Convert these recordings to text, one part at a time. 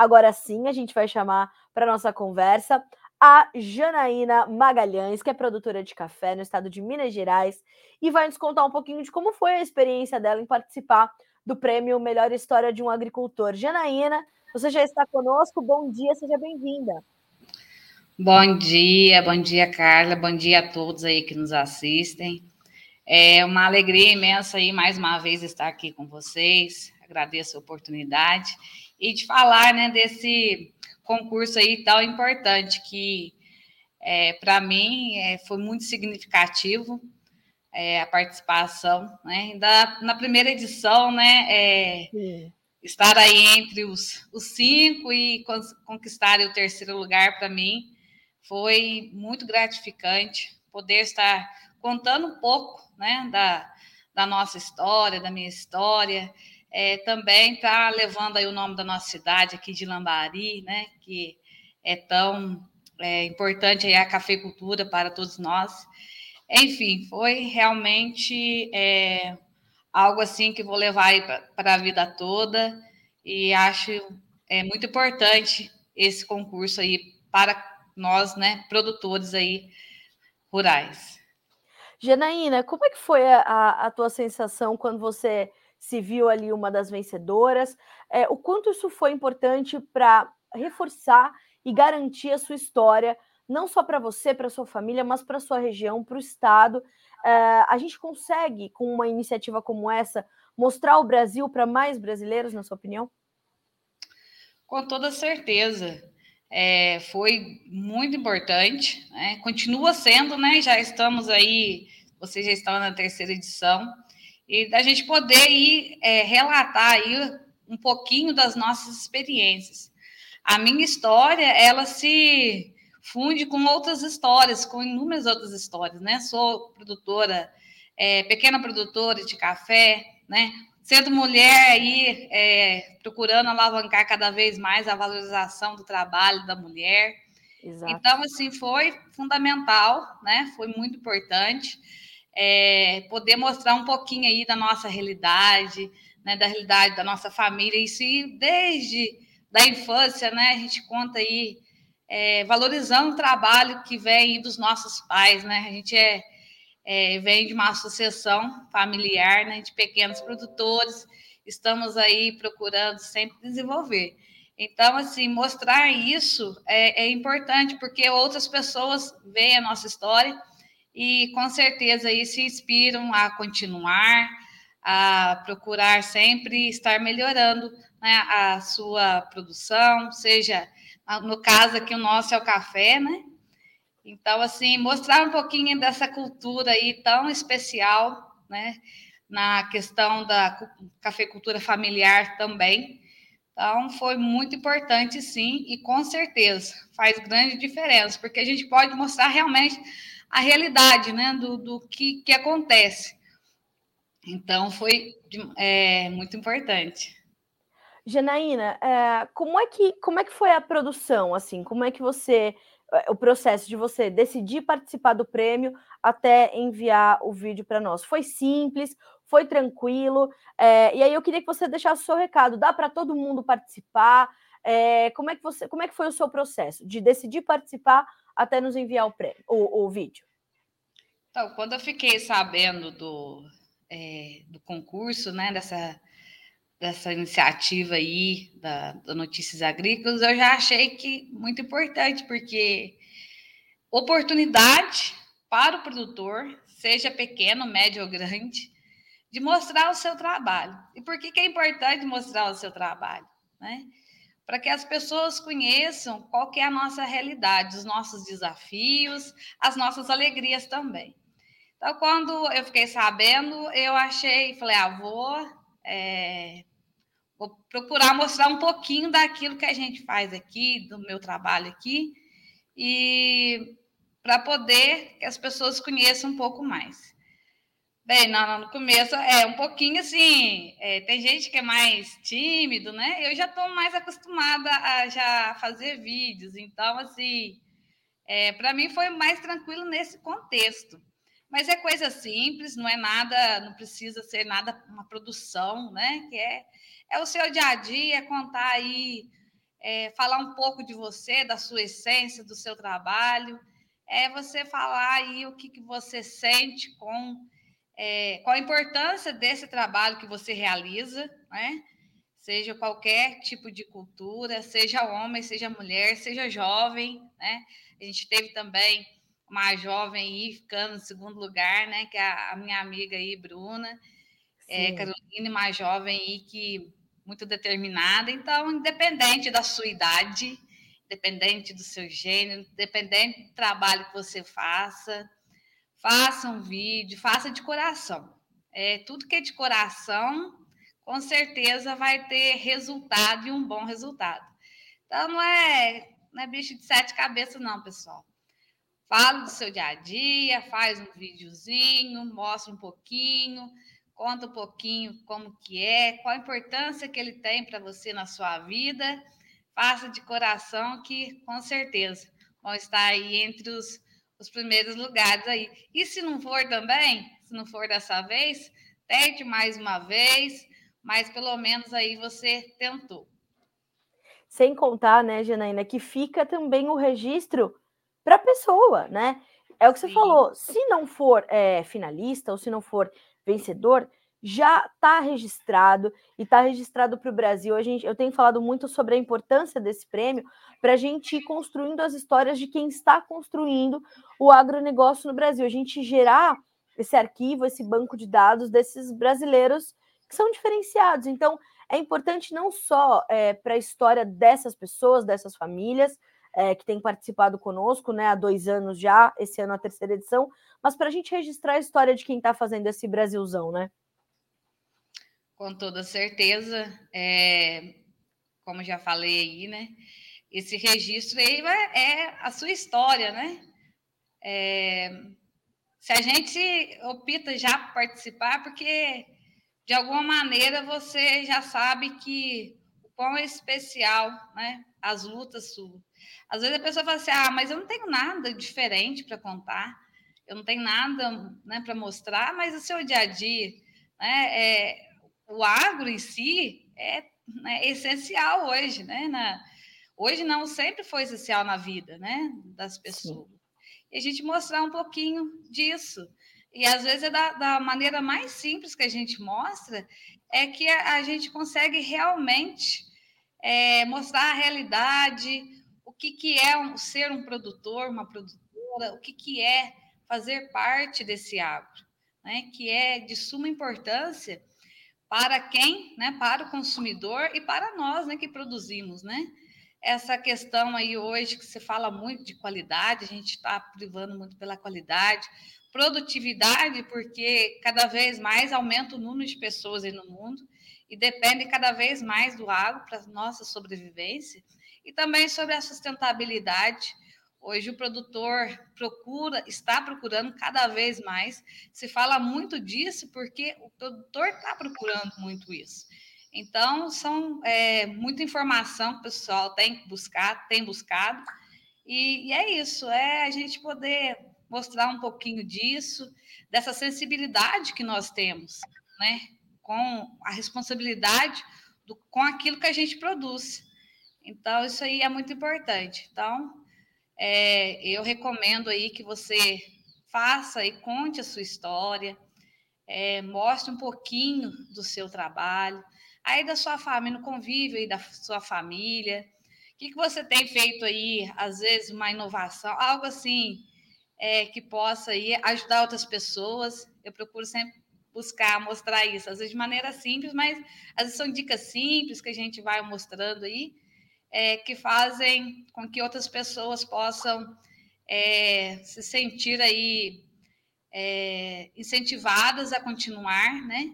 Agora sim, a gente vai chamar para nossa conversa a Janaína Magalhães, que é produtora de café no estado de Minas Gerais, e vai nos contar um pouquinho de como foi a experiência dela em participar do prêmio Melhor História de um Agricultor. Janaína, você já está conosco, bom dia, seja bem-vinda. Bom dia, bom dia, Carla, bom dia a todos aí que nos assistem. É uma alegria imensa aí mais uma vez estar aqui com vocês. Agradeço a oportunidade e de falar, né, desse concurso aí tão importante que é, para mim é, foi muito significativo é, a participação, né? Da, na primeira edição, né? É, estar aí entre os, os cinco e conquistar o terceiro lugar para mim foi muito gratificante poder estar contando um pouco, né? Da, da nossa história, da minha história, é, também está levando aí o nome da nossa cidade aqui de Lambari, né? Que é tão é, importante aí a cafeicultura para todos nós. Enfim, foi realmente é, algo assim que vou levar para a vida toda e acho é muito importante esse concurso aí para nós, né, produtores aí rurais. Janaína, como é que foi a, a tua sensação quando você se viu ali uma das vencedoras. É, o quanto isso foi importante para reforçar e garantir a sua história, não só para você, para sua família, mas para sua região, para o estado. É, a gente consegue, com uma iniciativa como essa, mostrar o Brasil para mais brasileiros, na sua opinião? Com toda certeza. É, foi muito importante, né? continua sendo, né? Já estamos aí, vocês já estão na terceira edição, e da gente poder ir é, relatar aí um pouquinho das nossas experiências. A minha história, ela se funde com outras histórias, com inúmeras outras histórias, né? Sou produtora, é, pequena produtora de café, né? Sendo mulher aí, é, procurando alavancar cada vez mais a valorização do trabalho da mulher. Exato. Então, assim, foi fundamental, né? Foi muito importante é, poder mostrar um pouquinho aí da nossa realidade, né, da realidade da nossa família, se desde da infância, né, a gente conta aí é, valorizando o trabalho que vem dos nossos pais, né, a gente é, é, vem de uma associação familiar, né, de pequenos produtores, estamos aí procurando sempre desenvolver. Então, assim, mostrar isso é, é importante, porque outras pessoas veem a nossa história e com certeza aí se inspiram a continuar, a procurar sempre estar melhorando né, a sua produção, seja no caso aqui o nosso é o café, né? Então, assim, mostrar um pouquinho dessa cultura aí tão especial, né? Na questão da cafeicultura familiar também. Então, foi muito importante, sim, e com certeza faz grande diferença, porque a gente pode mostrar realmente a realidade né, do, do que, que acontece. Então, foi é, muito importante. Janaína, é, como, é que, como é que foi a produção? assim? Como é que você. O processo de você decidir participar do prêmio até enviar o vídeo para nós. Foi simples, foi tranquilo. É, e aí eu queria que você deixasse o seu recado. Dá para todo mundo participar? É, como, é que você, como é que foi o seu processo de decidir participar até nos enviar o, prêmio, o, o vídeo. Então, quando eu fiquei sabendo do, é, do concurso, né, dessa, dessa iniciativa aí da, da Notícias Agrícolas, eu já achei que muito importante, porque oportunidade para o produtor, seja pequeno, médio ou grande, de mostrar o seu trabalho. E por que, que é importante mostrar o seu trabalho? Né? Para que as pessoas conheçam qual é a nossa realidade, os nossos desafios, as nossas alegrias também. Então, quando eu fiquei sabendo, eu achei, falei, ah, vou, é, vou procurar mostrar um pouquinho daquilo que a gente faz aqui, do meu trabalho aqui, e para poder que as pessoas conheçam um pouco mais. Bem, no começo é um pouquinho assim. É, tem gente que é mais tímido, né? Eu já estou mais acostumada a já fazer vídeos, então assim, é, para mim foi mais tranquilo nesse contexto. Mas é coisa simples, não é nada, não precisa ser nada uma produção, né? Que é, é o seu dia a dia, é contar aí é, falar um pouco de você, da sua essência, do seu trabalho, é você falar aí o que, que você sente com é, qual a importância desse trabalho que você realiza, né? Seja qualquer tipo de cultura, seja homem, seja mulher, seja jovem, né? A gente teve também uma jovem aí ficando em segundo lugar, né? Que é a, minha amiga aí, Bruna, é, Carolina, uma jovem aí que muito determinada. Então, independente da sua idade, independente do seu gênero, independente do trabalho que você faça, faça um vídeo, faça de coração. É, tudo que é de coração, com certeza vai ter resultado e um bom resultado. Então, não é, não é bicho de sete cabeças, não, pessoal. Fala do seu dia a dia, faz um videozinho, mostra um pouquinho, conta um pouquinho como que é, qual a importância que ele tem para você na sua vida. Faça de coração que, com certeza, vão estar aí entre os os primeiros lugares aí. E se não for também, se não for dessa vez, tente mais uma vez, mas pelo menos aí você tentou. Sem contar, né, Janaína, que fica também o registro para a pessoa, né? É o que Sim. você falou. Se não for é, finalista ou se não for vencedor, já está registrado e está registrado para o Brasil. A gente, eu tenho falado muito sobre a importância desse prêmio para a gente ir construindo as histórias de quem está construindo o agronegócio no Brasil. A gente gerar esse arquivo, esse banco de dados desses brasileiros que são diferenciados. Então, é importante não só é, para a história dessas pessoas, dessas famílias, é, que têm participado conosco né, há dois anos já, esse ano a terceira edição, mas para a gente registrar a história de quem está fazendo esse Brasilzão, né? Com toda certeza, é, como já falei aí, né? Esse registro aí é a sua história, né? É, se a gente opta já participar, porque de alguma maneira você já sabe que o quão é especial, né? As lutas suas. Às vezes a pessoa fala assim: ah, mas eu não tenho nada diferente para contar, eu não tenho nada né, para mostrar, mas o seu dia a dia, né? É, o agro em si é né, essencial hoje, né? Na, hoje não, sempre foi essencial na vida, né? Das pessoas. Sim. E a gente mostrar um pouquinho disso. E às vezes é da, da maneira mais simples que a gente mostra, é que a, a gente consegue realmente é, mostrar a realidade, o que, que é um, ser um produtor, uma produtora, o que, que é fazer parte desse agro, né? que é de suma importância para quem, né, para o consumidor e para nós, né, que produzimos, né? Essa questão aí hoje que se fala muito de qualidade, a gente está privando muito pela qualidade, produtividade, porque cada vez mais aumenta o número de pessoas aí no mundo e depende cada vez mais do agro para nossa sobrevivência e também sobre a sustentabilidade, Hoje o produtor procura, está procurando cada vez mais. Se fala muito disso porque o produtor está procurando muito isso. Então, são é, muita informação que o pessoal tem que buscar, tem buscado. E, e é isso, é a gente poder mostrar um pouquinho disso, dessa sensibilidade que nós temos, né? Com a responsabilidade do, com aquilo que a gente produz. Então, isso aí é muito importante. Então, é, eu recomendo aí que você faça e conte a sua história, é, mostre um pouquinho do seu trabalho, aí da sua família, no convívio aí da sua família. O que, que você tem feito aí, às vezes, uma inovação, algo assim é, que possa aí ajudar outras pessoas. Eu procuro sempre buscar mostrar isso, às vezes de maneira simples, mas às vezes são dicas simples que a gente vai mostrando aí é, que fazem com que outras pessoas possam é, se sentir aí é, incentivadas a continuar, né?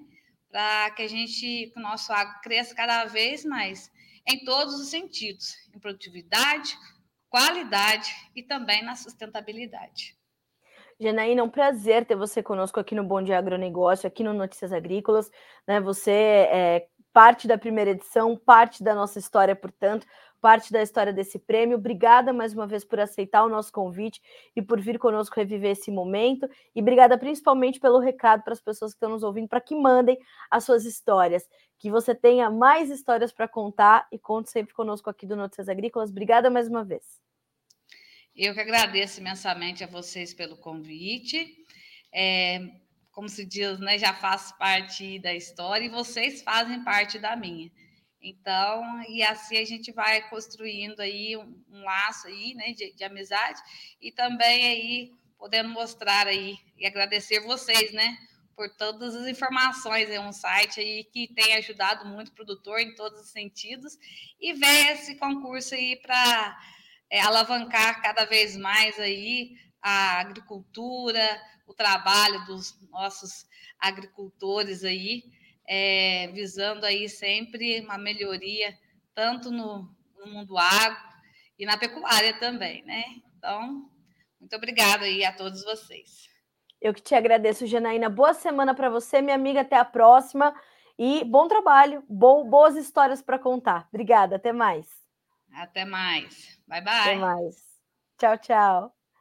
Para que a gente, que o nosso agro cresça cada vez mais em todos os sentidos, em produtividade, qualidade e também na sustentabilidade. Janaína, é um prazer ter você conosco aqui no Bom Dia Agronegócio, aqui no Notícias Agrícolas. Né? Você é parte da primeira edição, parte da nossa história, portanto, parte da história desse prêmio. Obrigada mais uma vez por aceitar o nosso convite e por vir conosco reviver esse momento. E obrigada principalmente pelo recado para as pessoas que estão nos ouvindo, para que mandem as suas histórias. Que você tenha mais histórias para contar e conte sempre conosco aqui do Notícias Agrícolas. Obrigada mais uma vez. Eu que agradeço imensamente a vocês pelo convite. É, como se diz, né, já faço parte da história e vocês fazem parte da minha. Então, e assim a gente vai construindo aí um, um laço aí, né, de, de, amizade e também aí podendo mostrar aí e agradecer vocês, né, por todas as informações. É um site aí que tem ajudado muito o produtor em todos os sentidos e ver esse concurso aí para é, alavancar cada vez mais aí a agricultura, o trabalho dos nossos agricultores aí é, visando aí sempre uma melhoria, tanto no, no mundo agro e na pecuária também, né? Então, muito obrigada aí a todos vocês. Eu que te agradeço, Janaína. Boa semana para você, minha amiga. Até a próxima. E bom trabalho, bo boas histórias para contar. Obrigada, até mais. Até mais. Bye, bye. Até mais. Tchau, tchau.